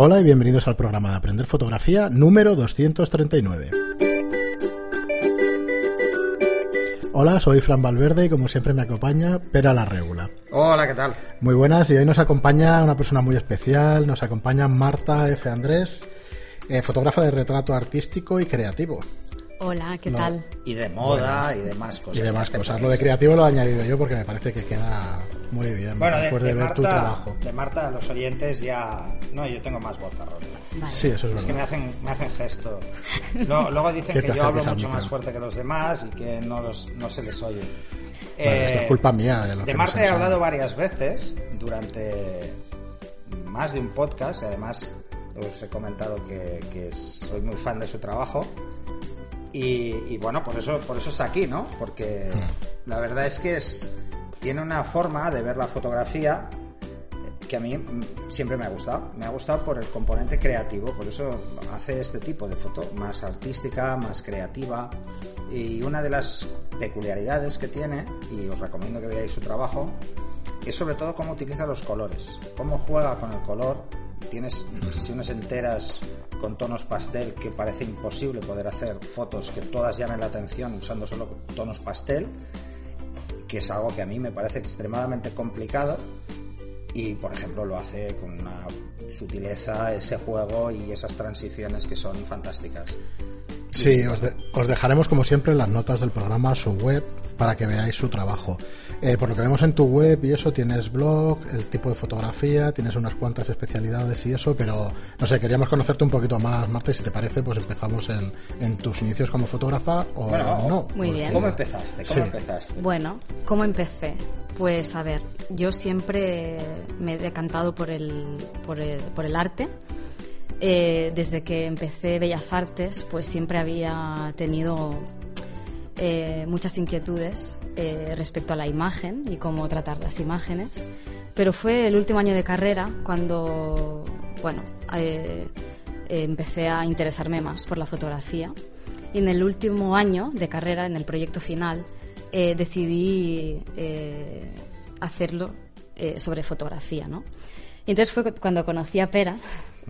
Hola y bienvenidos al programa de Aprender Fotografía número 239. Hola, soy Fran Valverde y como siempre me acompaña Pera la Regula. Hola, ¿qué tal? Muy buenas y hoy nos acompaña una persona muy especial, nos acompaña Marta F. Andrés, eh, fotógrafa de retrato artístico y creativo. Hola, ¿qué tal? Y de moda y demás cosas. y demás cosas. Lo de creativo lo he añadido yo porque me parece que queda muy bien. Bueno, de, después de, de ver tu Marta, trabajo. de Marta, los oyentes ya... No, yo tengo más bozarrón. Vale. Sí, eso es Es que me verdad. hacen, me hacen gesto. Luego, luego dicen ¿Qué que yo hablo mucho más fuerte que los demás y que no, los, no se les oye. Bueno, esto es culpa mía de que de nos Marta he hablado varias veces durante más de un podcast y además os he comentado que, que soy muy fan de su trabajo y, y bueno, por eso, por eso está aquí, ¿no? Porque Mm. la verdad es que es, tiene una forma de ver la fotografía que a mí mm, siempre me ha gustado. Me ha gustado por el componente creativo, por eso hace este tipo de foto, más artística, más creativa. Y una de las peculiaridades que tiene, y os recomiendo que veáis su trabajo, es sobre todo cómo utiliza los colores, cómo juega con el color. Tienes sesiones enteras con tonos pastel que parece imposible poder hacer fotos que todas llamen la atención usando solo tonos pastel, que es algo que a mí me parece extremadamente complicado y por ejemplo lo hace con una sutileza ese juego y esas transiciones que son fantásticas. Sí, os, de- os dejaremos como siempre en las notas del programa su web para que veáis su trabajo. Eh, por lo que vemos en tu web y eso, tienes blog, el tipo de fotografía, tienes unas cuantas especialidades y eso, pero no sé, queríamos conocerte un poquito más, Marta, y si te parece, pues empezamos en, en tus inicios como fotógrafa o Bueno, no. Muy bien. ¿Cómo empezaste? ¿Cómo Sí. empezaste? Bueno, ¿cómo empecé? Pues a ver, yo siempre me he decantado por el, por el, por el arte. Eh, desde que empecé Bellas Artes, pues siempre había tenido eh, muchas inquietudes eh, respecto a la imagen y cómo tratar las imágenes. Pero fue el último año de carrera cuando, bueno, eh, empecé a interesarme más por la fotografía. Y en el último año de carrera, en el proyecto final, eh, decidí eh, hacerlo sobre fotografía, ¿no? Y entonces fue cu- cuando conocí a Pera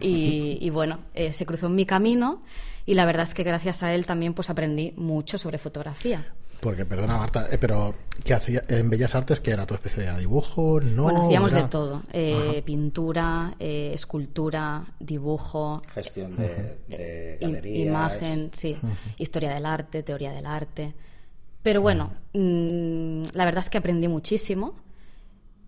y, y bueno, eh, se cruzó en mi camino y la verdad es que gracias a él también pues aprendí mucho sobre fotografía. Porque, perdona, Marta, eh, pero ¿qué hacía en Bellas Artes? que era tu especialidad? ¿Dibujo? ¿No? bueno, hacíamos Era- de todo, eh, pintura, eh, escultura, dibujo, Gestión de, de galerías. imagen, sí, historia del arte, teoría del arte. Pero bueno, mm, la verdad es que aprendí muchísimo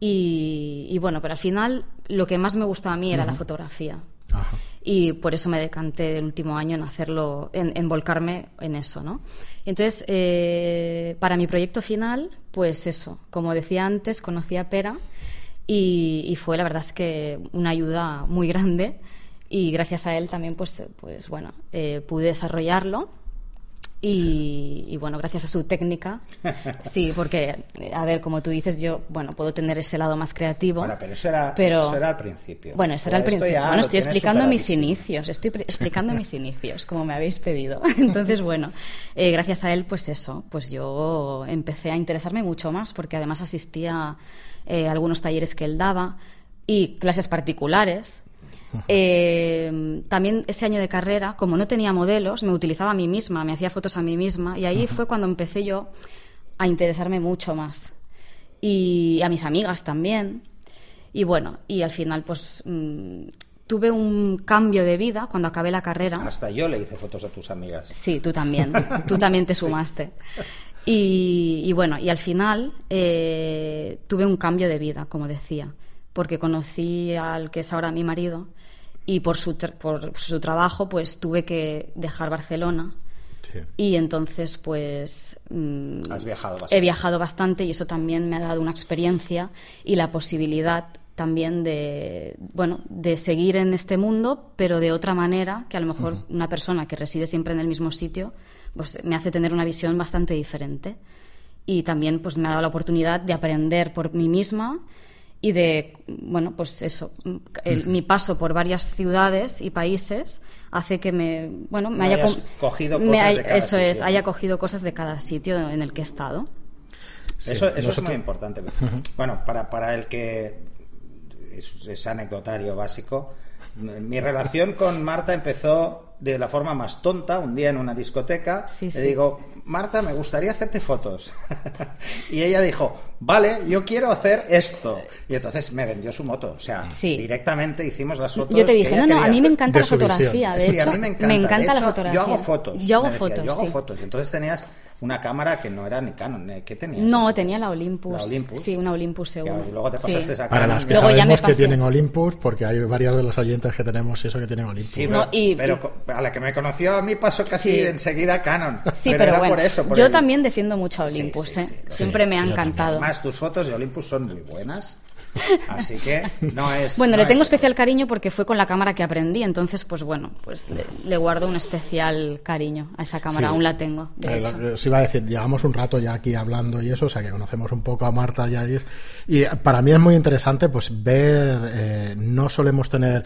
y, y bueno, pero al final lo que más me gustaba a mí era la fotografía. Ajá. Y por eso me decanté el último año en hacerlo, en, en volcarme en eso, ¿no? Entonces, eh, para mi proyecto final, pues eso, como decía antes, conocí a Pera y, y fue la verdad es que una ayuda muy grande y gracias a él también, pues, pues bueno, eh, pude desarrollarlo. Y, y, bueno, gracias a su técnica, sí, porque, a ver, como tú dices, yo, bueno, puedo tener ese lado más creativo. Bueno, pero eso era, pero- eso era al principio. Bueno, eso era al principio. Bueno, estoy explicando mis inicios, estoy explicando mis inicios, como me habéis pedido. Entonces, bueno, eh, gracias a él, pues eso, pues yo empecé a interesarme mucho más, porque además asistía eh, a algunos talleres que él daba y clases particulares. Eh, también ese año de carrera, como no tenía modelos, me utilizaba a mí misma, me hacía fotos a mí misma y ahí fue cuando empecé yo a interesarme mucho más. Y a mis amigas también. Y bueno, y al final pues mm, tuve un cambio de vida cuando acabé la carrera. Hasta yo le hice fotos a tus amigas. Sí, tú también. Tú también te sumaste. Y, y bueno, y al final eh, tuve un cambio de vida, como decía, porque conocí al que es ahora mi marido y por su, tra- por su trabajo pues tuve que dejar Barcelona Sí. y entonces pues mm, Has viajado bastante. he viajado bastante y eso también me ha dado una experiencia y la posibilidad también de bueno de seguir en este mundo pero de otra manera que a lo mejor una persona que reside siempre en el mismo sitio pues me hace tener una visión bastante diferente y también pues me ha dado la oportunidad de aprender por mí misma y de, bueno, pues eso, el- mi paso por varias ciudades y países hace que me, bueno, me haya cogido me cosas hay- de cada eso es, sitio, haya ¿no? cogido cosas de cada sitio en el que he estado. Sí, eso eso es muy importante. Bueno, para, para el que es, es anecdotario básico, Mi relación con Marta empezó de la forma más tonta, un día en una discoteca. Sí, le sí. digo, Marta, me gustaría hacerte fotos. y ella dijo, vale, yo quiero hacer esto. Y entonces me vendió su moto. O sea, Sí. directamente hicimos las fotos. Yo te dije, no, no, quería a mí me encanta de la fotografía. De sí, hecho, a mí me encanta. encanta De la fotografía. Yo hago fotos. Yo hago decía, fotos, yo hago sí. fotos. Entonces tenías una cámara que no era ni Canon. ¿eh? ¿Qué tenías? No, entonces? tenía la Olympus. La Olympus. Sí, una Olympus seguro. y luego te Sí. pasaste esa Para las que Luego ya me sabemos que tienen Olympus, porque hay varios de los oyentes que tenemos eso que tienen Olympus. Sí, No, y- pero co- a la que me conoció a mí pasó casi Sí. enseguida Canon. Sí, pero, era bueno, por eso. por yo el- también defiendo mucho a Sí, Olympus. sí, ¿eh? sí, lo Siempre me ha encantado. Además, tus fotos de Olympus son muy buenas. Así que no es. Bueno, no le tengo es eso. especial cariño porque fue con la cámara que aprendí, entonces, pues bueno, pues le, le guardo un especial cariño a esa cámara, Sí. aún la tengo, de Eh, hecho. lo- os iba a decir, llevamos un rato ya aquí hablando y eso, o sea que conocemos un poco a Marta y a Iris. Y para mí es muy interesante pues ver, eh, no solemos tener,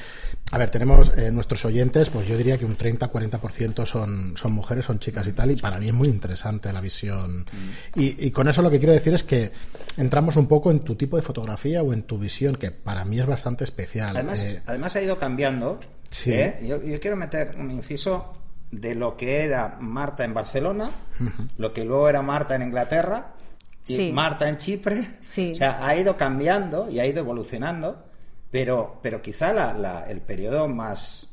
a ver, tenemos eh, nuestros oyentes, pues yo diría que un 30-40% son, son mujeres, son chicas y tal, y para mí es muy interesante la visión. Y, y con eso lo que quiero decir es que entramos un poco en tu tipo de fotografía o en tu visión, que para mí es bastante especial. Además, Eh, además ha ido cambiando. Sí. ¿eh? Yo, yo quiero meter un inciso de lo que era Marta en Barcelona, lo que luego era Marta en Inglaterra y Sí. Marta en Chipre. Sí. O sea, ha ido cambiando y ha ido evolucionando, pero, pero quizá la- la- el periodo más,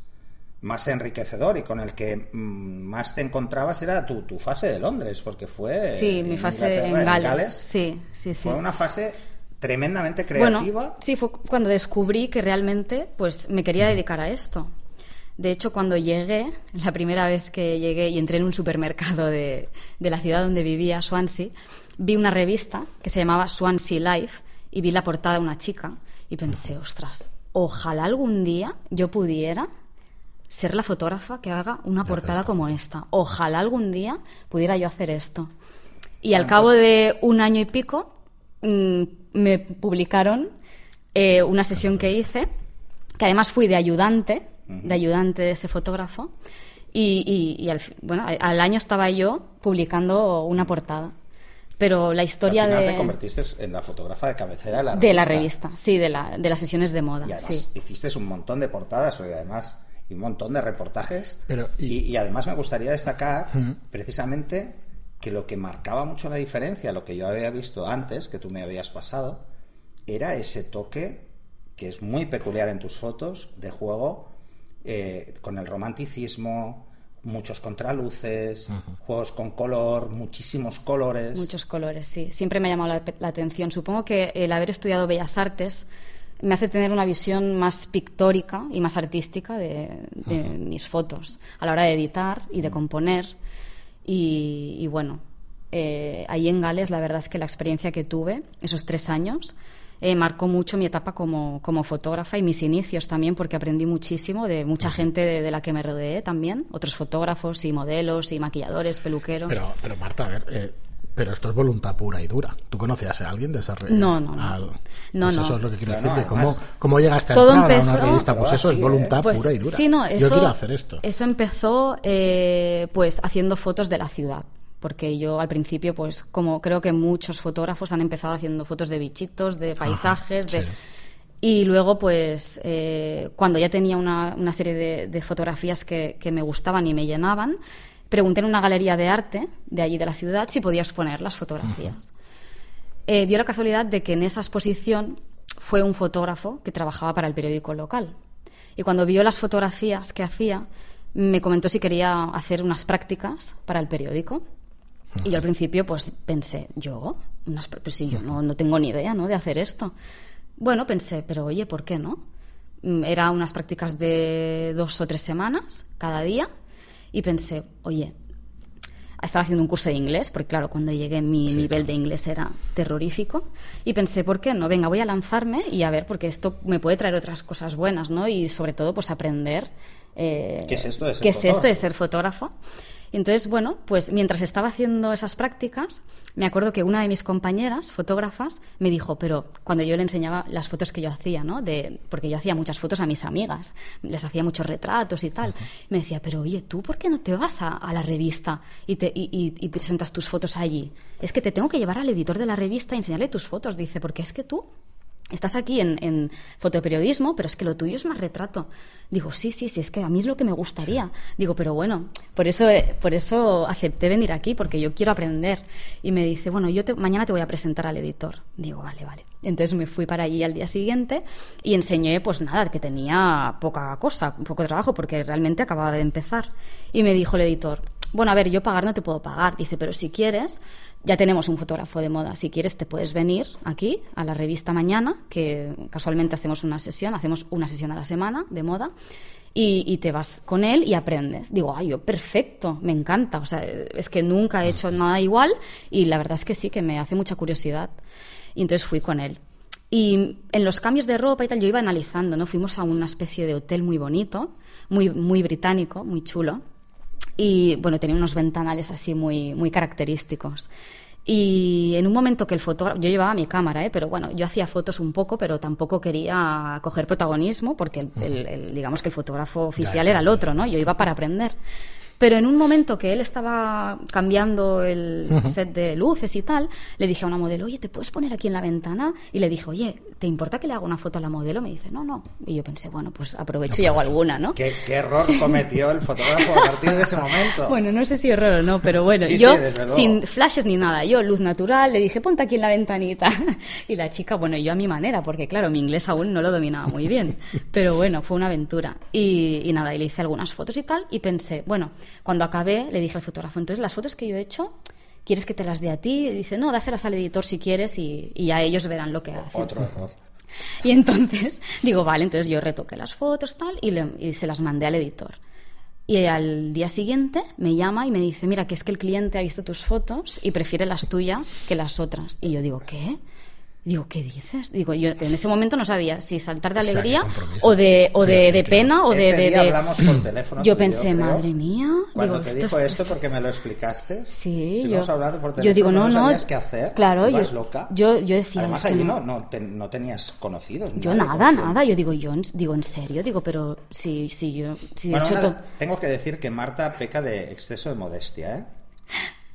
más enriquecedor y con el que mm, más te encontrabas era tu, tu fase de Londres, porque fue... Sí, mi en fase en Inglaterra, Gales. Sí, sí, sí. Fue una fase tremendamente creativa. Bueno, sí, fue cuando descubrí que realmente pues me quería dedicar a esto. De hecho, cuando llegué, la primera vez que llegué y entré en un supermercado de, de la ciudad donde vivía, Swansea, vi una revista que se llamaba Swansea Life y vi la portada de una chica y pensé, ostras, ojalá algún día yo pudiera ser la fotógrafa que haga una portada como esta. Ojalá algún día pudiera yo hacer esto. Y al cabo de un año y pico mm, me publicaron eh, una sesión que hice, que además fui de ayudante, de ayudante de ese fotógrafo, y, y- y al, bueno, al- año estaba yo publicando una portada. Pero la historia Al final de, te convertiste en la fotógrafa de cabecera de la de la revista, sí, de, la, de las sesiones de moda. Y además sí. hiciste un montón de portadas y además y un montón de reportajes. Pero, y... y- y además me gustaría destacar precisamente que lo que marcaba mucho la diferencia, lo que yo había visto antes, que tú me habías pasado, era ese toque que es muy peculiar en tus fotos de juego eh, con el romanticismo, muchos contraluces, juegos con color, muchísimos colores. Muchos colores, sí. Siempre me ha llamado la, la atención. Supongo que el haber estudiado Bellas Artes me hace tener una visión más pictórica y más artística de, de mis fotos a la hora de editar y de componer. Y, y bueno, eh, ahí en Gales la verdad es que la experiencia que tuve, esos tres años, eh, marcó mucho mi etapa como, como fotógrafa y mis inicios también, porque aprendí muchísimo de mucha gente de, de la que me rodeé también, otros fotógrafos y modelos y maquilladores, peluqueros. Pero, pero Marta, a ver, eh, pero esto es voluntad pura y dura. ¿Tú conocías a alguien de esa red? No, no, no. Al- No, pues no. Eso es lo que quiero No, decir. no, que ¿cómo, ¿Cómo llegaste a entrar a una revista? Pues eso es así, voluntad Pues, pura y dura. Sí, no, eso, Yo quiero hacer esto. Eso empezó eh, pues haciendo fotos de la ciudad. Porque yo al principio, pues como creo que muchos fotógrafos han empezado haciendo fotos de bichitos, de paisajes, de... sí. Y luego, pues, eh, cuando ya tenía una, una serie de, de fotografías que, que me gustaban y me llenaban, pregunté en una galería de arte de allí de la ciudad si podía exponer las fotografías. Eh, dio la casualidad de que en esa exposición fue un fotógrafo que trabajaba para el periódico local. Y cuando vio las fotografías que hacía, me comentó si quería hacer unas prácticas para el periódico. Y yo al principio pues pensé, ¿yo? Unas, pues sí, yo no, no tengo ni idea ¿no? de hacer esto. Bueno, pensé, pero oye, ¿por qué no? Mm, Era unas prácticas de dos o tres semanas cada día y pensé, oye, estaba haciendo un curso de inglés, porque claro, cuando llegué mi nivel de inglés era terrorífico, y pensé, ¿por qué no? Venga, voy a lanzarme y a ver, porque esto me puede traer otras cosas buenas, ¿no? Y sobre todo, pues aprender... eh, ¿Qué es esto de ser qué es esto de fotógrafo? ser fotógrafo. Y entonces, bueno, pues mientras estaba haciendo esas prácticas, me acuerdo que una de mis compañeras, fotógrafas, me dijo, pero cuando yo le enseñaba las fotos que yo hacía, ¿no? De, porque yo hacía muchas fotos a mis amigas, les hacía muchos retratos y tal. Me decía, pero oye, ¿tú por qué no te vas a, a la revista y, te, y, y- y presentas tus fotos allí? Es que te tengo que llevar al editor de la revista y enseñarle tus fotos, dice, porque es que tú estás aquí en, en, fotoperiodismo, pero es que lo tuyo es más retrato. Digo, sí, sí, sí, es que a mí es lo que me gustaría. Digo, pero bueno, por eso, eh, por eso acepté venir aquí, porque yo quiero aprender. Y me dice, bueno, yo te, mañana te voy a presentar al editor. Digo, vale, vale. Entonces me fui para allí al día siguiente y enseñé, pues nada, que tenía poca cosa, poco trabajo, porque realmente acababa de empezar. Y me dijo el editor, bueno, a ver, yo pagar no te puedo pagar. Dice, pero si quieres, ya tenemos un fotógrafo de moda. Si quieres, te puedes venir aquí a la revista mañana, que casualmente hacemos una sesión, hacemos una sesión a la semana de moda. Y, te vas con él y aprendes. Digo, ay, yo, perfecto, me encanta. O sea, es que nunca he hecho nada igual y la verdad es que sí, que me hace mucha curiosidad. Y entonces fui con él. Y en los cambios de ropa y tal, yo iba analizando, ¿no? Fuimos a una especie de hotel muy bonito, muy, muy británico, muy chulo. Y bueno, tenía unos ventanales así muy, muy característicos. Y en un momento que el fotógrafo, yo llevaba mi cámara, ¿eh? pero bueno, yo hacía fotos un poco, pero tampoco quería coger protagonismo, porque el, digamos que el fotógrafo oficial era el otro, ¿no? Yo iba para aprender. Pero en un momento que él estaba cambiando el set de luces y tal, le dije a una modelo, oye, ¿te puedes poner aquí en la ventana? Y le dije, oye, ¿te importa que le haga una foto a la modelo? Me dice, no, no. Y yo pensé, bueno, pues aprovecho y hago alguna, ¿no? ¿Qué, error cometió el fotógrafo a partir de ese momento? bueno, no sé si error o no, pero bueno, yo sin flashes ni nada, yo luz natural, le dije, ponte aquí en la ventanita. y la chica, bueno, yo a mi manera, porque claro, mi inglés aún no lo dominaba muy bien. pero bueno, fue una aventura. Y, y nada, y le hice algunas fotos y tal, y pensé, bueno, cuando acabé, le dije al fotógrafo, entonces las fotos que yo he hecho, ¿quieres que te las dé a ti? Y dice, no, dáselas al editor si quieres y, ya ellos verán lo que hacen. Otro error. Y entonces digo, vale, entonces yo retoqué las fotos tal y, y se las mandé al editor. Y al día siguiente me llama y me dice, mira, que es que el cliente ha visto tus fotos y prefiere las tuyas que las otras. Y yo digo, ¿qué? Digo, ¿qué dices? Digo, yo en ese momento no sabía si saltar de alegría o de, o de, pena o de, de, hablamos por teléfono. Yo pensé, madre mía. Cuando te dijo esto porque me lo explicaste. Sí, yo. hablado por teléfono, yo digo, no, no. qué hacer. Claro, yo, loca. yo, yo decía. Además, allí no, no, no, tenías conocidos. Yo nada, nada. Yo digo, yo digo, en serio. Digo, pero si, si yo. Si bueno, hecho, tengo que decir que Marta peca de exceso de modestia, ¿eh?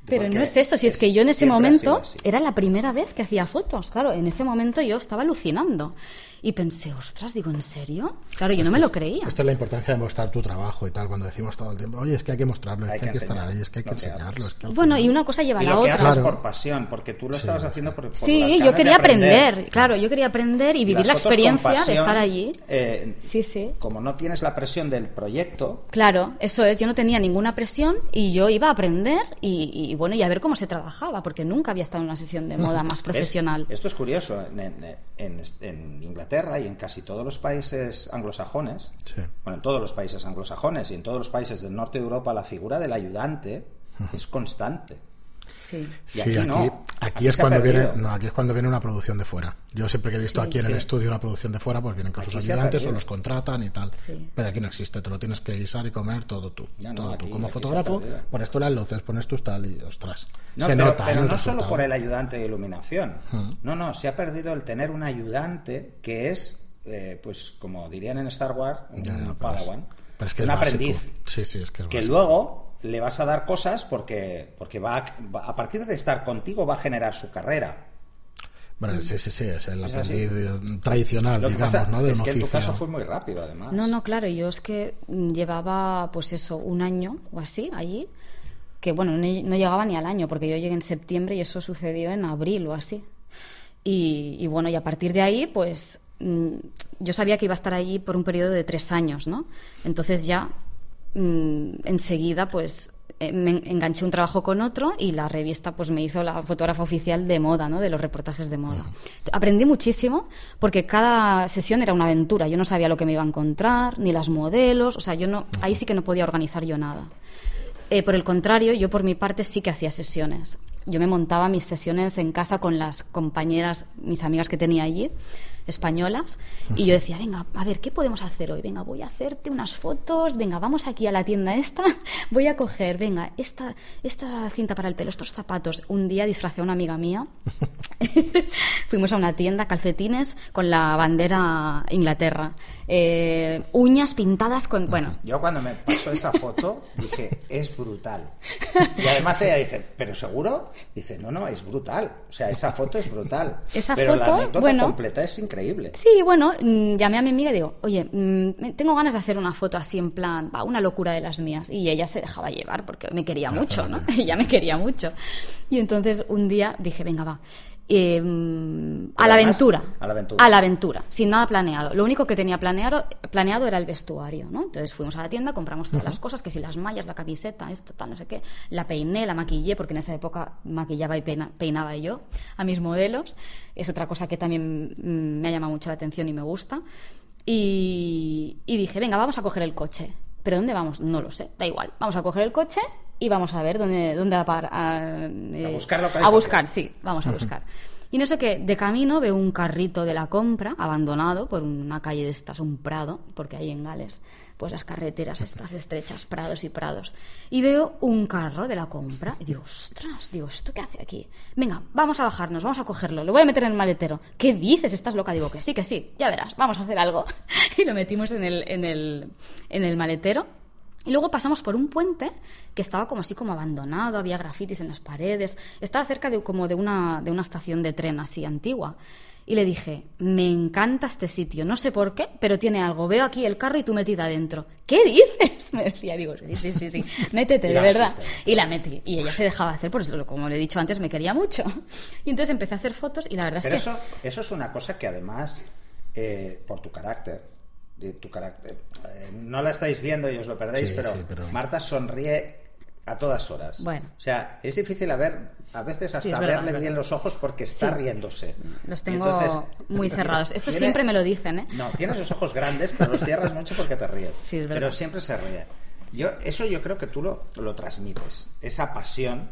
Pero no es eso, si es, que yo en ese momento era la primera vez que hacía fotos, claro, en ese momento yo estaba alucinando. Y pensé, ostras, digo, ¿en serio? Claro, yo no me lo creía. Esto es la importancia de mostrar tu trabajo y tal, cuando decimos todo el tiempo, oye, es que hay que mostrarlo, es que hay que estar ahí, es que hay que enseñarlo. bueno, y una cosa lleva a la otra. Claro. por pasión, porque tú lo estabas haciendo por, por Sí, yo quería aprender. claro, yo quería aprender y vivir la experiencia de estar allí. Eh, sí, sí. Como no tienes la presión del proyecto. Claro, eso es, yo no tenía ninguna presión y yo iba a aprender y, bueno, y a ver cómo se trabajaba, porque nunca había estado en una sesión de moda más profesional. esto es curioso, en, en Inglaterra y en casi todos los países anglosajones, bueno, en todos los países anglosajones y en todos los países del norte de Europa, la figura del ayudante es constante. Sí, aquí, aquí, es cuando viene, no, aquí es cuando viene una producción de fuera. Yo siempre que he visto aquí en el estudio una producción de fuera, pues vienen con sus ayudantes o los contratan y tal. Pero aquí no existe, te lo tienes que guisar y comer todo tú. todo tú. Como fotógrafo, pones tú las luces, pones tú tal y ostras. se nota. Pero no solo por el ayudante de iluminación. No, no, se ha perdido el tener un ayudante que es eh, pues como dirían en Star Wars, un Padawan, un aprendiz. que, luego le vas a dar cosas porque, porque va, a, partir de estar contigo va a generar su carrera. Bueno, sí, sí, sí, es el aprendiz tradicional, digamos, ¿no? De es que en tu caso fue muy rápido, además. No, no, claro, yo es que llevaba, pues eso, un año o así allí, que bueno, no, no llegaba ni al año, porque yo llegué en septiembre y eso sucedió en abril o así. Y, y, bueno, y a partir de ahí, pues Mm, yo sabía que iba a estar allí por un periodo de tres años, ¿no? Entonces ya mm, enseguida, pues eh, me enganché un trabajo con otro y la revista pues me hizo la fotógrafa oficial de moda, ¿no? De los reportajes de moda. Aprendí muchísimo porque cada sesión era una aventura. Yo no sabía lo que me iba a encontrar, ni las modelos, o sea, yo no, ahí sí que no podía organizar yo nada. Eh, por el contrario, yo por mi parte sí que hacía sesiones. Yo me montaba mis sesiones en casa con las compañeras, mis amigas que tenía allí españolas y yo decía, venga, a ver, ¿qué podemos hacer hoy? Venga, voy a hacerte unas fotos, venga, vamos aquí a la tienda esta, voy a coger, venga, esta, esta cinta para el pelo, estos zapatos. Un día disfracé a una amiga mía Fuimos a una tienda, calcetines con la bandera Inglaterra, eh, uñas pintadas con... Bueno, Yo cuando me pasó esa foto dije, es brutal. Y además ella dice, ¿pero seguro? Dice, no, no, es brutal. O sea, esa foto es brutal. Esa Pero foto, la anécdota bueno. completa es increíble. Sí, bueno, mm, llamé a mi amiga y digo, oye, mm, tengo ganas de hacer una foto así en plan, va, una locura de las mías. Y ella se dejaba llevar porque me quería mucho, ¿no? Ella me quería mucho. Y entonces un día dije, venga, va. Eh, mm, a la aventura. a la aventura. A la aventura, sin nada planeado. Lo único que tenía planeado, planeado era el vestuario, ¿no? Entonces fuimos a la tienda, compramos todas las cosas, que si las mallas, la camiseta, esto, tal, no sé qué. La peiné, la maquillé, porque en esa época maquillaba y peina- peinaba yo a mis modelos. Es otra cosa que también mm, me ha llamado mucho la atención y me gusta. Y, y dije, venga, vamos a coger el coche. ¿Pero dónde vamos? No lo sé, da igual. Vamos a coger el coche y vamos a ver dónde, dónde va a parar. A, eh, A buscar a buscar, sí, vamos a buscar. Y no sé qué, de camino veo un carrito de la compra abandonado por una calle de estas, un prado, porque hay en Gales, pues las carreteras estas estrechas, prados y prados. Y veo un carro de la compra y digo, ostras, digo, ¿esto qué hace aquí? Venga, vamos a bajarnos, vamos a cogerlo, lo voy a meter en el maletero. ¿Qué dices? ¿Estás loca? Digo, que sí, que sí, ya verás, vamos a hacer algo. Y lo metimos en el, en el, en el maletero. Y luego pasamos por un puente que estaba como así como abandonado, había grafitis en las paredes, estaba cerca de como de una, de una estación de tren así antigua. Y le dije, me encanta este sitio, no sé por qué, pero tiene algo, veo aquí el carro y tú metida adentro. ¿Qué dices? Me decía, digo, sí, sí, sí, métete, de verdad. Y la metí. Y ella se dejaba hacer, por eso, como le he dicho antes, me quería mucho. Y entonces empecé a hacer fotos y la verdad Pero es que... eso, eso es una cosa que además, eh, por tu carácter, de tu carácter, eh, no la estáis viendo y os lo perdéis, Sí, pero, sí, pero- Marta sonríe a todas horas. Bueno. O sea, es difícil a ver, a veces hasta verdad, verle bien los ojos porque está Sí. riéndose. Los tengo entonces- muy cerrados. Esto Tiene- siempre me lo dicen, ¿eh? No, tienes los ojos grandes, pero los cierras mucho porque te ríes. Sí, es verdad. pero siempre se ríe. Yo, eso yo creo que tú lo, lo transmites. Esa pasión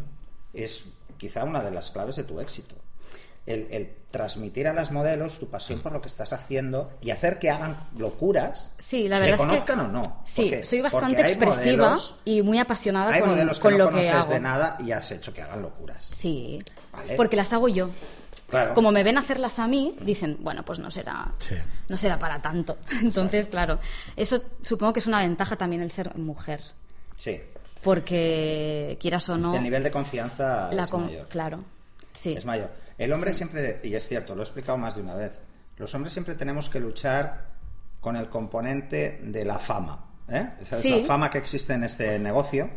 es quizá una de las claves de tu éxito. El, el transmitir a las modelos tu pasión por lo que estás haciendo y hacer que hagan locuras, Sí, la te verdad es que conozcan o no. Sí, Porque- soy bastante expresiva modelos- y muy apasionada hay con, modelos que con no lo que conoces hago. de nada y has hecho que hagan locuras. Sí, Vale. porque las hago yo. Claro. Como me ven hacerlas a mí, dicen, bueno, pues no será, Sí. no será para tanto. Entonces, claro, eso supongo que es una ventaja también el ser mujer, Sí. porque quieras o no, El nivel de confianza la es con- mayor. claro, sí, Es mayor. El hombre siempre, y es cierto, lo he explicado más de una vez, los hombres siempre tenemos que luchar con el componente de la fama. ¿eh? Esa es la fama que existe en este negocio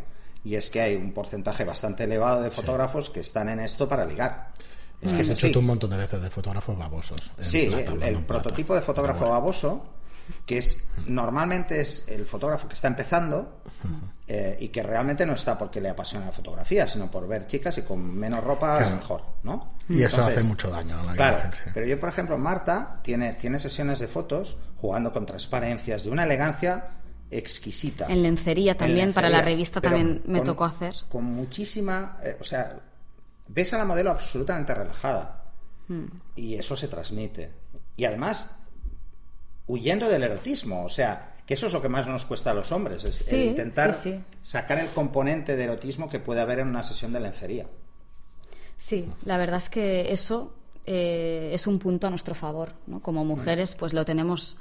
y es que hay un porcentaje bastante elevado de fotógrafos que están en esto para ligar. Es que es He así. hecho un montón de veces de fotógrafos babosos. Sí, plata, el, plata. prototipo de fotógrafo bueno. baboso, que es normalmente es el fotógrafo que está empezando eh, y que realmente no está porque le apasiona la fotografía, sino por ver chicas y con menos ropa Claro. mejor, ¿no? Y eso Entonces, hace mucho daño a la Claro, imagen, sí. pero yo, por ejemplo, Marta tiene, tiene sesiones de fotos jugando con transparencias de una elegancia exquisita. En lencería En también, para la revista también me con- tocó hacer. Con muchísima, eh, o sea, ves a la modelo absolutamente relajada Mm. y eso se transmite. Y además, huyendo del erotismo, o sea, que eso es lo que más nos cuesta a los hombres, es el Sí, intentar sí, sí. sacar el componente de erotismo que puede haber en una sesión de lencería. Sí, la verdad es que eso eh, es un punto a nuestro favor, ¿no? Como mujeres, pues lo tenemos.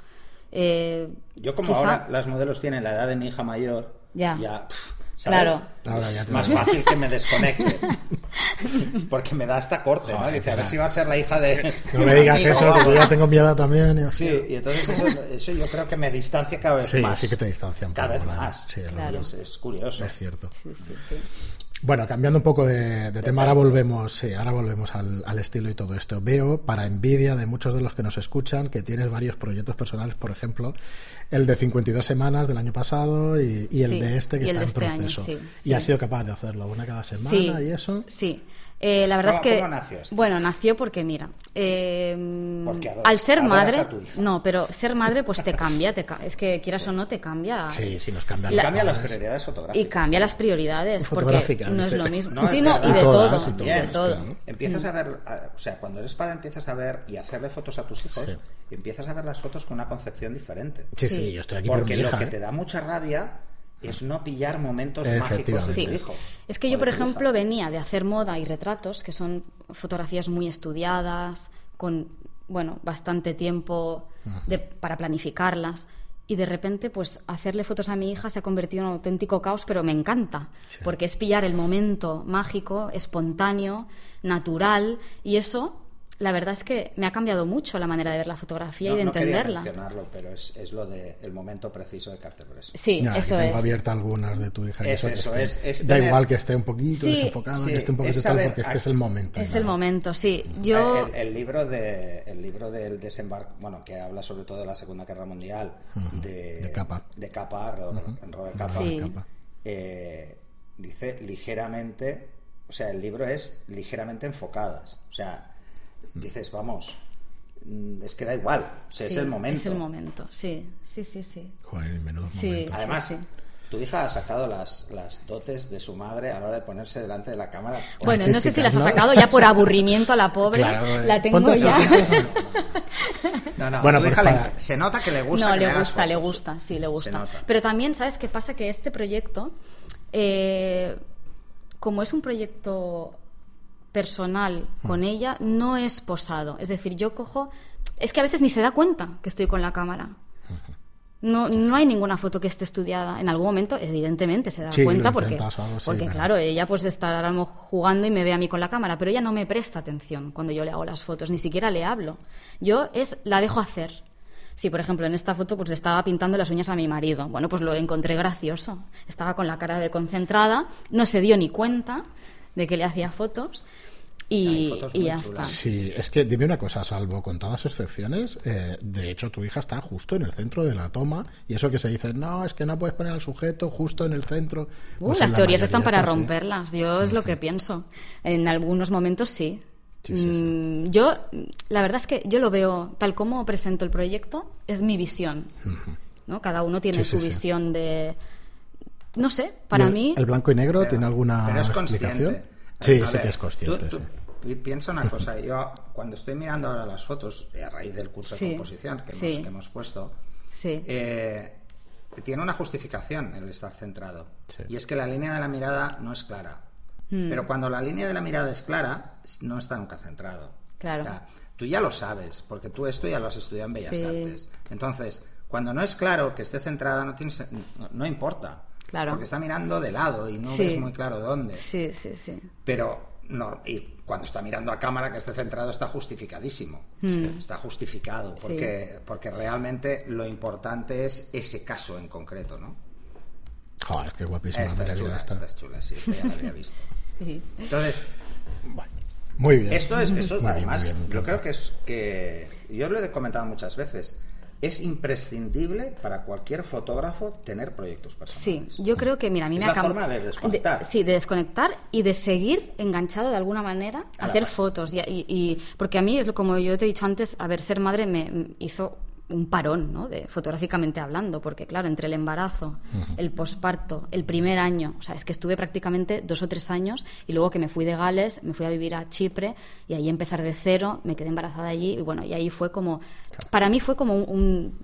eh, Yo como quizá- ahora las modelos tienen la edad de mi hija mayor, Ya. pff, ¿sabes? Claro. Ahora ya Es te más fácil que me desconecte. Porque me da hasta corte, ¿no? Joder, Dice, a ver si va a ser la hija de... No me digas eso, que yo ya tengo miedo también. y- Sí, y entonces eso, eso yo creo que me distancia cada vez Sí, más. sí que te distancia un Cada vez más. Sí, Claro. es, es curioso. Es cierto. Sí, sí, sí. Bueno, cambiando un poco de, de tema, ahora volvemos, sí, ahora volvemos al, al estilo y todo esto. Veo, para envidia de muchos de los que nos escuchan, que tienes varios proyectos personales, por ejemplo, el de 52 semanas del año pasado y, y el Sí, de este que está en este año, proceso. sí, Y has sido capaz de hacerlo, una cada semana y eso. Sí. Eh, la verdad ¿Cómo- es que. cómo nació esto? Bueno, nació porque, mira. eh, Porque adoras- al ser madre. a tu hija. No, pero ser madre, pues te cambia. Te, ca- es que quieras o no, te cambia. Sí, sí, nos cambia La- Cambia las prioridades fotográficas. Y cambia las prioridades. Porque Fotográficas, no es lo mismo. No, sí, y de Todas todo. y de todo. claro. Empiezas a ver, o sea, cuando eres padre empiezas a ver y hacerle fotos a tus hijos Sí. y empiezas a ver las fotos con una concepción diferente. Sí, sí, Sí. yo estoy aquí por Porque mi lo hija. que ¿eh? te da mucha rabia es no pillar momentos mágicos de sí. tu hijo. Es que yo, por ejemplo, venía de hacer moda y retratos, que son fotografías muy estudiadas, con bueno, bastante tiempo de, para planificarlas. Y de repente, pues hacerle fotos a mi hija se ha convertido en un auténtico caos, pero me encanta, porque es pillar el momento mágico, espontáneo, natural, y eso la verdad es que me ha cambiado mucho la manera de ver la fotografía No- y de no quería entenderla. mencionarlo, pero es, es lo del el momento preciso de Carter Press. Sí, Ya, eso tengo es. abierta algunas de tu hija. y Es eso, que es- es da tener- igual que esté un poquito Sí, desenfocada, sí, que esté un poquito es tal, porque es a- que es el momento. Es el nada. momento, sí. Yo... El, el libro de el libro del desembarco, bueno, que habla sobre todo de la Segunda Guerra Mundial, de, De Capa. de Capa, Robert, Robert Capa, Sí. Capa. eh, dice ligeramente, o sea, el libro es ligeramente enfocadas, o sea, dices, vamos, mm, es que da igual, o sea, es el momento. Es el momento, sí, sí, sí, sí. Joder, menudo Sí. momento. Además, sí. tu hija ha sacado las, las dotes de su madre a la hora de ponerse delante de la cámara. Bueno, no sé si las ha sacado ya por aburrimiento a la pobre. Claro, eh, la tengo ponte ya. No, no, Bueno, tu pues le- se nota que le gusta. No, que le hagas gusta, le gusta, sí, le gusta. Pero también, ¿sabes qué pasa? Que este proyecto, eh, como es un proyecto personal con ella, no es posado. Es decir, yo cojo... Es que a veces ni se da cuenta que estoy con la cámara. No, no hay ninguna foto que esté estudiada. En algún momento, evidentemente, se da Sí, cuenta porque, algo así, porque claro, ella pues estará jugando y me ve a mí con la cámara, pero ella no me presta atención cuando yo le hago las fotos, ni siquiera le hablo. Yo es la dejo hacer. Si, por ejemplo, en esta foto pues le estaba pintando las uñas a mi marido, bueno, pues lo encontré gracioso. Estaba con la cara de concentrada, no se dio ni cuenta de que le hacía fotos y, fotos y ya chulas. está. Sí, es que dime una cosa, salvo con todas excepciones, eh, de hecho tu hija está justo en el centro de la toma y eso que se dice, no, es que no puedes poner al sujeto justo en el centro. Uh, pues en las la teorías están para está así. romperlas. Yo es lo que pienso. En algunos momentos sí. Sí, sí, sí. Mm, Yo, la verdad es que yo lo veo tal como presento el proyecto, es mi visión. ¿no? Cada uno tiene su sí. visión de. No sé, ¿Y para el, mí. ¿El blanco y negro Pero- tiene alguna pero es explicación? Sí, sí que es consciente. tú- tú piensa una cosa, yo cuando estoy mirando ahora las fotos, eh, a raíz del curso Sí, de composición que, sí. hemos, que hemos puesto, Sí. eh, tiene una justificación el estar centrado. Sí. Y es que la línea de la mirada no es clara. Pero cuando la línea de la mirada es clara, no está nunca centrado. Claro. O sea, tú ya lo sabes, porque tú esto ya lo has estudiado en Bellas Sí. Artes. Entonces, cuando no es claro que esté centrada, no, tiene, no, no importa. Claro. Porque está mirando de lado y no Sí. ves muy claro dónde. Sí, sí, sí. Pero no, y cuando está mirando a cámara que esté centrado está justificadísimo. Está justificado Hmm. Sí. porque, porque realmente lo importante es ese caso en concreto, ¿no? Joder, qué guapísima. Esta es chula, esta. esta es chula, sí, esta ya la había visto. sí. Entonces, Muy bien. esto es, esto Muy bien, además, bien, me yo creo que es que, yo lo he comentado muchas veces, es imprescindible para cualquier fotógrafo tener proyectos Sí, personales. yo creo que, mira, a mí Es me la forma de desconectar. sí, de desconectar y de seguir enganchado de alguna manera A hacer fotos. Y, y- y- porque a mí, es como yo te he dicho antes, a ver, ser madre me hizo un parón, ¿no? De, fotográficamente hablando, porque claro, entre el embarazo, el posparto, el primer año, o sea, es que estuve prácticamente dos o tres años y luego que me fui de Gales, me fui a vivir a Chipre y ahí empezar de cero, me quedé embarazada allí y bueno, y ahí fue como, para mí fue como un- un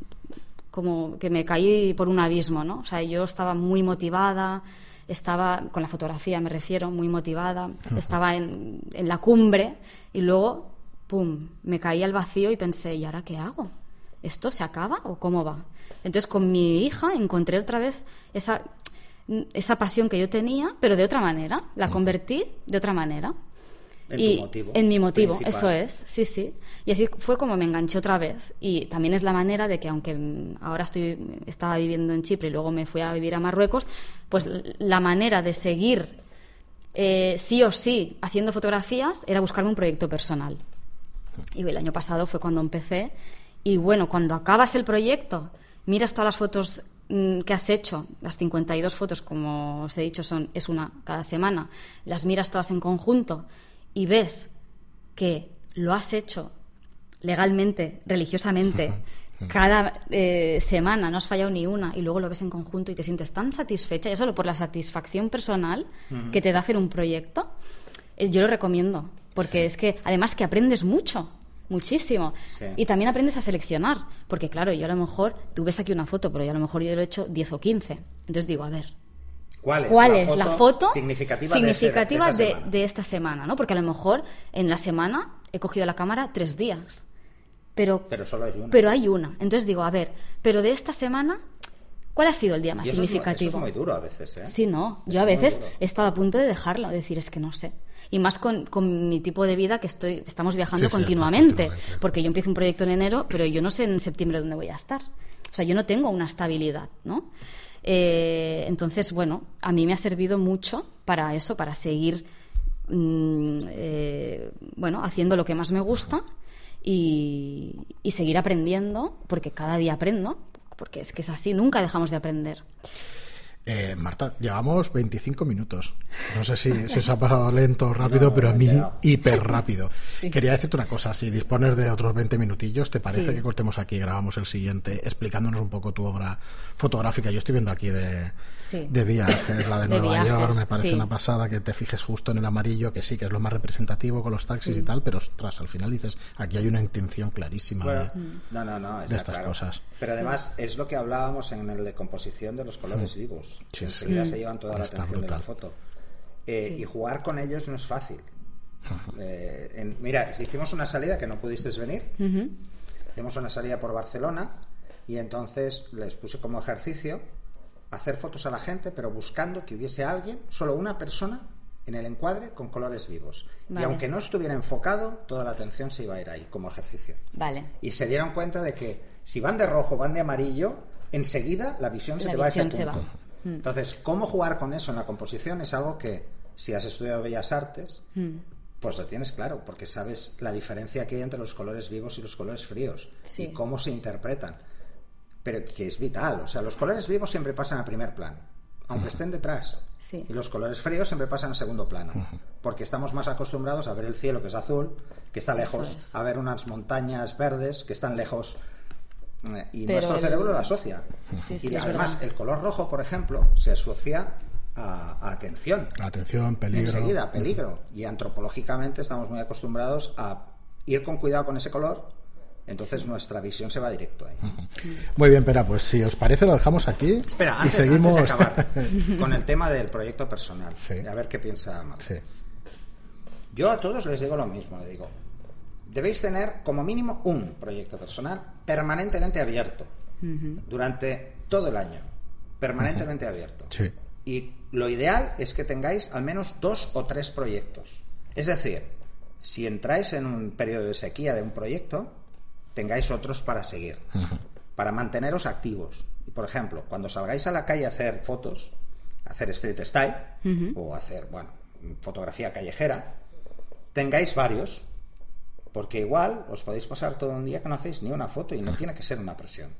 como que me caí por un abismo, ¿no? O sea, yo estaba muy motivada, estaba, con la fotografía me refiero, muy motivada, estaba en, en la cumbre y luego, ¡pum!, me caí al vacío y pensé, ¿y ahora qué hago? ¿Esto se acaba o cómo va? Entonces con mi hija encontré otra vez esa, esa pasión que yo tenía, pero de otra manera, la convertí de otra manera. En y tu motivo En mi motivo, principal. eso es, sí, sí. Y así fue como me enganché otra vez. Y también es la manera de que, aunque ahora estoy, estaba viviendo en Chipre y luego me fui a vivir a Marruecos, pues la manera de seguir eh, sí o sí haciendo fotografías era buscarme un proyecto personal. Y el año pasado fue cuando empecé. Y bueno, cuando acabas el proyecto, miras todas las fotos mm, que has hecho, las 52 fotos, como os he dicho, son, es una cada semana, las miras todas en conjunto y ves que lo has hecho legalmente, religiosamente, cada eh, semana, no has fallado ni una, y luego lo ves en conjunto y te sientes tan satisfecha, ya solo por la satisfacción personal que te da hacer un proyecto, yo lo recomiendo, porque es que además que aprendes mucho. Muchísimo. Sí. Y también aprendes a seleccionar. Porque, claro, yo a lo mejor, tú ves aquí una foto, pero yo a lo mejor yo lo he hecho 10 o 15. Entonces digo, a ver, ¿Cuál es, ¿Cuál la, es foto la foto significativa, significativa de, ese- de semana? esta semana? ¿no? Porque a lo mejor en la semana he cogido la cámara tres días. Pero, Pero solo hay una. pero hay una. Entonces digo, a ver, pero de esta semana, ¿cuál ha sido el día más eso es significativo? eso es muy duro a veces, ¿eh? Sí, no. Eso Yo a veces he estado a punto de dejarlo, de decir, es que no sé. Y más con, con mi tipo de vida que estoy, estamos viajando Sí, continuamente. Porque yo empiezo un proyecto en enero, pero yo no sé en septiembre dónde voy a estar. O sea, yo no tengo una estabilidad, ¿no? Eh, entonces, bueno, a mí me ha servido mucho para eso, para seguir, mm, eh, bueno, haciendo lo que más me gusta y, y seguir aprendiendo, porque cada día aprendo, porque es que es así, nunca dejamos de aprender. Eh, Marta, llevamos 25 minutos. No sé si, se ha pasado lento o rápido, No, pero a mí hiper rápido. Quería decirte una cosa, si dispones de otros 20 minutillos, ¿te parece Sí. que cortemos aquí y grabamos el siguiente explicándonos un poco tu obra fotográfica? Yo estoy viendo aquí de, Sí. de viajes, la de, De Nueva viajes, York, me parece sí. una pasada que te fijes justo en el amarillo, que sí, que es lo más representativo con los taxis Sí. y tal, pero ostras, al final dices, aquí hay una intención clarísima. Bueno, de- no, no, no, está de estas claro. cosas. Pero además es lo que hablábamos en el de composición de los colores vivos. Sí, que sí. enseguida se llevan toda la Está atención de la foto. Eh, Sí. Y jugar con ellos no es fácil. Eh, en- mira, hicimos una salida que no pudisteis venir. Hicimos una salida por Barcelona y entonces les puse como ejercicio hacer fotos a la gente, pero buscando que hubiese alguien, solo una persona, en el encuadre con colores vivos. Y aunque no estuviera enfocado, toda la atención se iba a ir ahí como ejercicio. Vale. Y se dieron cuenta de que si van de rojo, van de amarillo, enseguida la visión se La te va a ese visión se punto. va. Mm. Entonces, cómo jugar con eso en la composición es algo que, si has estudiado Bellas Artes, Mm. pues lo tienes claro, porque sabes la diferencia que hay entre los colores vivos y los colores fríos Sí. y cómo se interpretan. Pero que es vital, o sea, los colores vivos siempre pasan a primer plano, aunque estén detrás. Sí. Y los colores fríos siempre pasan a segundo plano, porque estamos más acostumbrados a ver el cielo que es azul, que está lejos, es. a ver unas montañas verdes que están lejos. Y Pero nuestro el- cerebro lo asocia. Sí, sí, y además, el color rojo, por ejemplo, se asocia a, a atención. Atención, peligro. Enseguida, peligro. Y antropológicamente estamos muy acostumbrados a ir con cuidado con ese color, entonces nuestra visión se va directo ahí. Muy bien, Pera, pues si os parece lo dejamos aquí Espera, y antes, seguimos. antes de acabar con el tema del proyecto personal, Sí. a ver qué piensa Marc. Sí. Yo a todos les digo lo mismo, les digo, debéis tener como mínimo un proyecto personal permanentemente abierto durante todo el año, permanentemente abierto. Sí. Y lo ideal es que tengáis al menos dos o tres proyectos. Es decir, si entráis en un periodo de sequía de un proyecto, tengáis otros para seguir, para manteneros activos. Y por ejemplo, cuando salgáis a la calle a hacer fotos, a hacer street style o hacer, bueno, fotografía callejera, tengáis varios, porque igual os podéis pasar todo un día que no hacéis ni una foto y no tiene que ser una presión.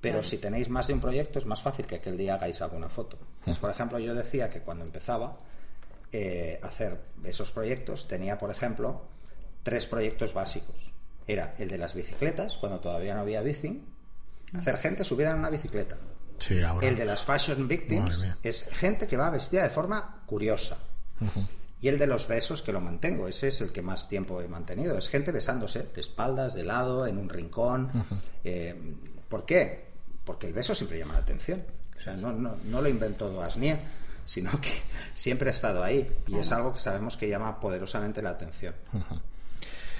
Pero si tenéis más de un proyecto es más fácil que aquel día hagáis alguna foto. Entonces, por ejemplo, yo decía que cuando empezaba eh, a hacer esos proyectos tenía, por ejemplo, tres proyectos básicos. Era el de las bicicletas, cuando todavía no había bici, hacer gente subida en una bicicleta. Sí, ahora. El de las fashion victims es gente que va vestida de forma curiosa. Y el de los besos que lo mantengo, ese es el que más tiempo he mantenido. Es gente besándose de espaldas, de lado, en un rincón. Eh, ¿Por qué? Porque el beso siempre llama la atención. O sea, no, no, no lo inventó Doasnia, sino que siempre ha estado ahí. Y es algo que sabemos que llama poderosamente la atención.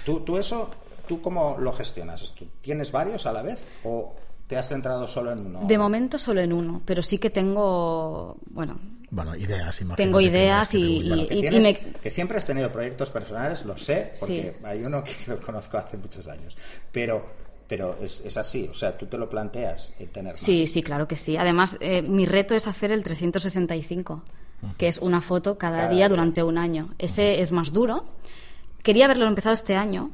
¿Tú, tú eso, tú cómo lo gestionas? ¿Tú ¿Tienes varios a la vez o te has centrado solo en uno? De momento solo en uno, pero sí que tengo, bueno, Bueno, ideas, imagino. Tengo que ideas tienes, que y- te- Bueno, que, y tienes- me- que siempre has tenido proyectos personales, lo sé, porque Sí. hay uno que lo conozco hace muchos años. Pero, pero es, es así, o sea, tú te lo planteas el tener más. sí, sí, claro que sí. Además, eh, mi reto es hacer el 365, que es una foto cada, Cada día día. durante un año. Ese es más duro. Quería haberlo empezado este año,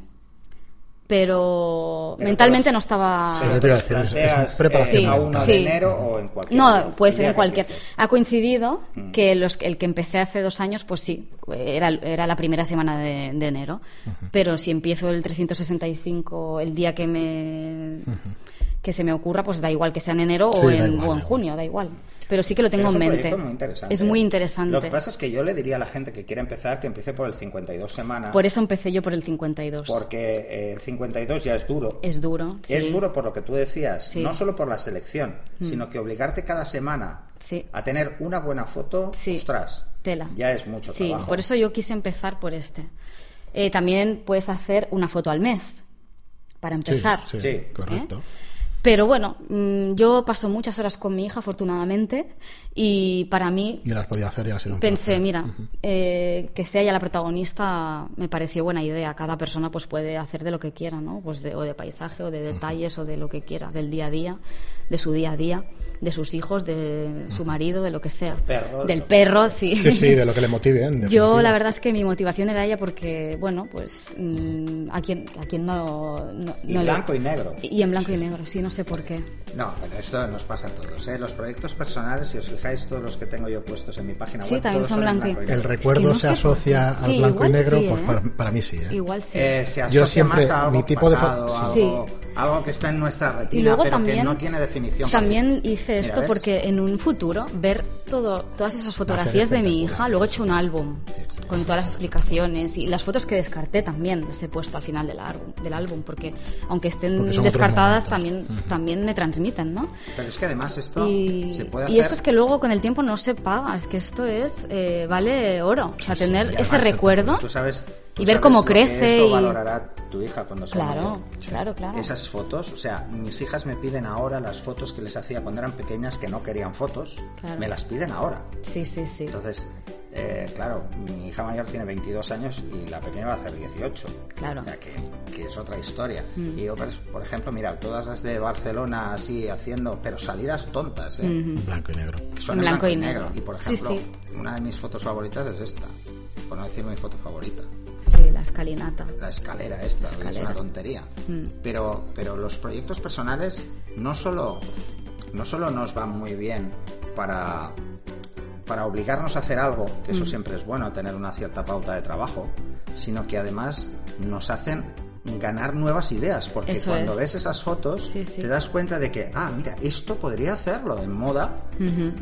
pero, Pero mentalmente no estaba... Pero te planteas preparación eh, a mental. 1 Sí. de enero o en cualquier No, día, puede ser en cualquier. Ha coincidido Mm. que los, el que empecé hace dos años, pues sí, era, era la primera semana de, de enero. Pero si empiezo el 365 el día que me que se me ocurra, pues da igual que sea en enero Sí, o, en, igual, o en da junio, da igual. Pero sí que lo tengo en mente. proyecto muy interesante. Es muy ¿eh? interesante. Lo que pasa es que yo le diría a la gente que quiere empezar que empiece por el 52 semanas. Por eso empecé yo por el 52. Porque eh, el 52 ya es duro. Es duro. sí. Es duro por lo que tú decías, Sí. Mm. no solo por la selección, sino que obligarte cada semana Sí. a tener una buena foto, Sí. ostras, Tela. ya es mucho Sí, trabajo. por eso yo quise empezar por este. Eh, también puedes hacer una foto al mes, para empezar. sí, Sí. correcto. Pero bueno, mm, yo paso muchas horas con mi hija, afortunadamente, y para mí Y las podía hacer y ha sido un pensé, placer. mira, eh, que sea ella la protagonista me pareció buena idea. Cada persona pues puede hacer de lo que quiera, ¿no? Pues de, o de paisaje, o de detalles, o de lo que quiera, del día a día, de su día a día, de sus hijos, de su marido, de lo que sea. perro, de Del lo que perro, sí. Sí, sí, de lo que le motive. en Yo la verdad es que mi motivación era ella porque, bueno, pues mm, a quien, a quien no... no- Y no le- blanco y negro. Y en blanco y negro, sí, no sé por qué. No, pero esto nos pasa a todos. ¿eh? Los proyectos personales, si os fijáis, todos los que tengo yo puestos en mi página Sí, web, también todos son en blanco y- negro. El Es que recuerdo no se asocia al Sí, blanco y negro, sí, pues ¿eh? para, para mí sí. ¿eh? Igual sí. Eh, se Yo siempre- más a algo mi tipo de pasado, Sí. algo, algo que está en nuestra retina, Y luego pero también, que no tiene definición. también hice Mira, esto ¿ves? porque en un futuro ver todo, todas esas fotografías de mi hija, luego he hecho un álbum con todas las explicaciones y las fotos que descarté también las he puesto al final del álbum, del álbum porque aunque estén Porque son otros descartadas momentos. También, me transmiten, ¿no? Pero es que además esto Y, se puede y hacer. eso es que luego con el tiempo no se paga, es que esto es eh, vale oro, o sea, tener Y ese recuerdo Tú sabes, y ver cómo crece Eso y- valorará tu hija cuando sea Claro, mayor. claro, claro. Esas fotos, o sea, mis hijas me piden ahora las fotos que les hacía cuando eran pequeñas que no querían fotos, Claro. me las piden ahora. Sí, sí, sí. Entonces, eh, claro, mi hija mayor tiene 22 años y la pequeña va a hacer 18. Claro. O sea, que, que es otra historia. Mm. Y yo, pues, por ejemplo, mira, todas las de Barcelona así haciendo, pero salidas tontas, ¿eh? En blanco y negro. son blanco blanco y y negro. negro. Y por Sí, ejemplo, sí. una de mis fotos favoritas es esta, por no decir mi foto favorita. Sí, la escalinata. La escalera esta, La es una tontería. Mm. Pero, pero los proyectos personales no solo, no solo nos van muy bien para, para obligarnos a hacer algo, que Mm. eso siempre es bueno, tener una cierta pauta de trabajo, sino que además nos hacen ganar nuevas ideas, porque Eso cuando es. ves esas fotos Sí, sí. te das cuenta de que, ah, mira, esto podría hacerlo en moda,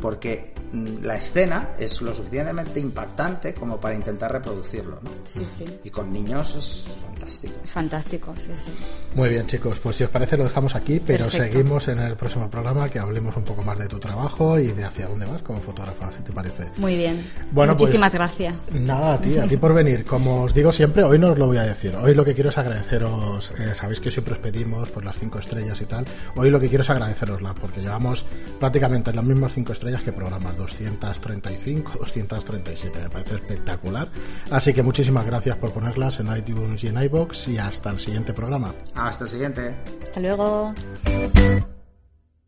porque mm, la escena es lo suficientemente impactante como para intentar reproducirlo, ¿no? Sí, sí. Y con niños es fantástico. Es fantástico, sí, sí. Muy bien, chicos, pues si os parece lo dejamos aquí, pero Perfecto. seguimos en el próximo programa que hablemos un poco más de tu trabajo y de hacia dónde vas como fotógrafa, si te parece. Muy bien. Bueno, Muchísimas pues, gracias. Nada, a ti, a ti por venir. Como os digo siempre, hoy no os lo voy a decir. Hoy lo que quiero es agradeceros, eh, sabéis que siempre os pedimos por las cinco estrellas y tal. Hoy lo que quiero es agradecerosla, porque llevamos prácticamente las mismas cinco estrellas que programas, 235, 237, me parece espectacular. Así que muchísimas gracias por ponerlas en iTunes y en iBox y hasta el siguiente programa. Hasta el siguiente. Hasta luego.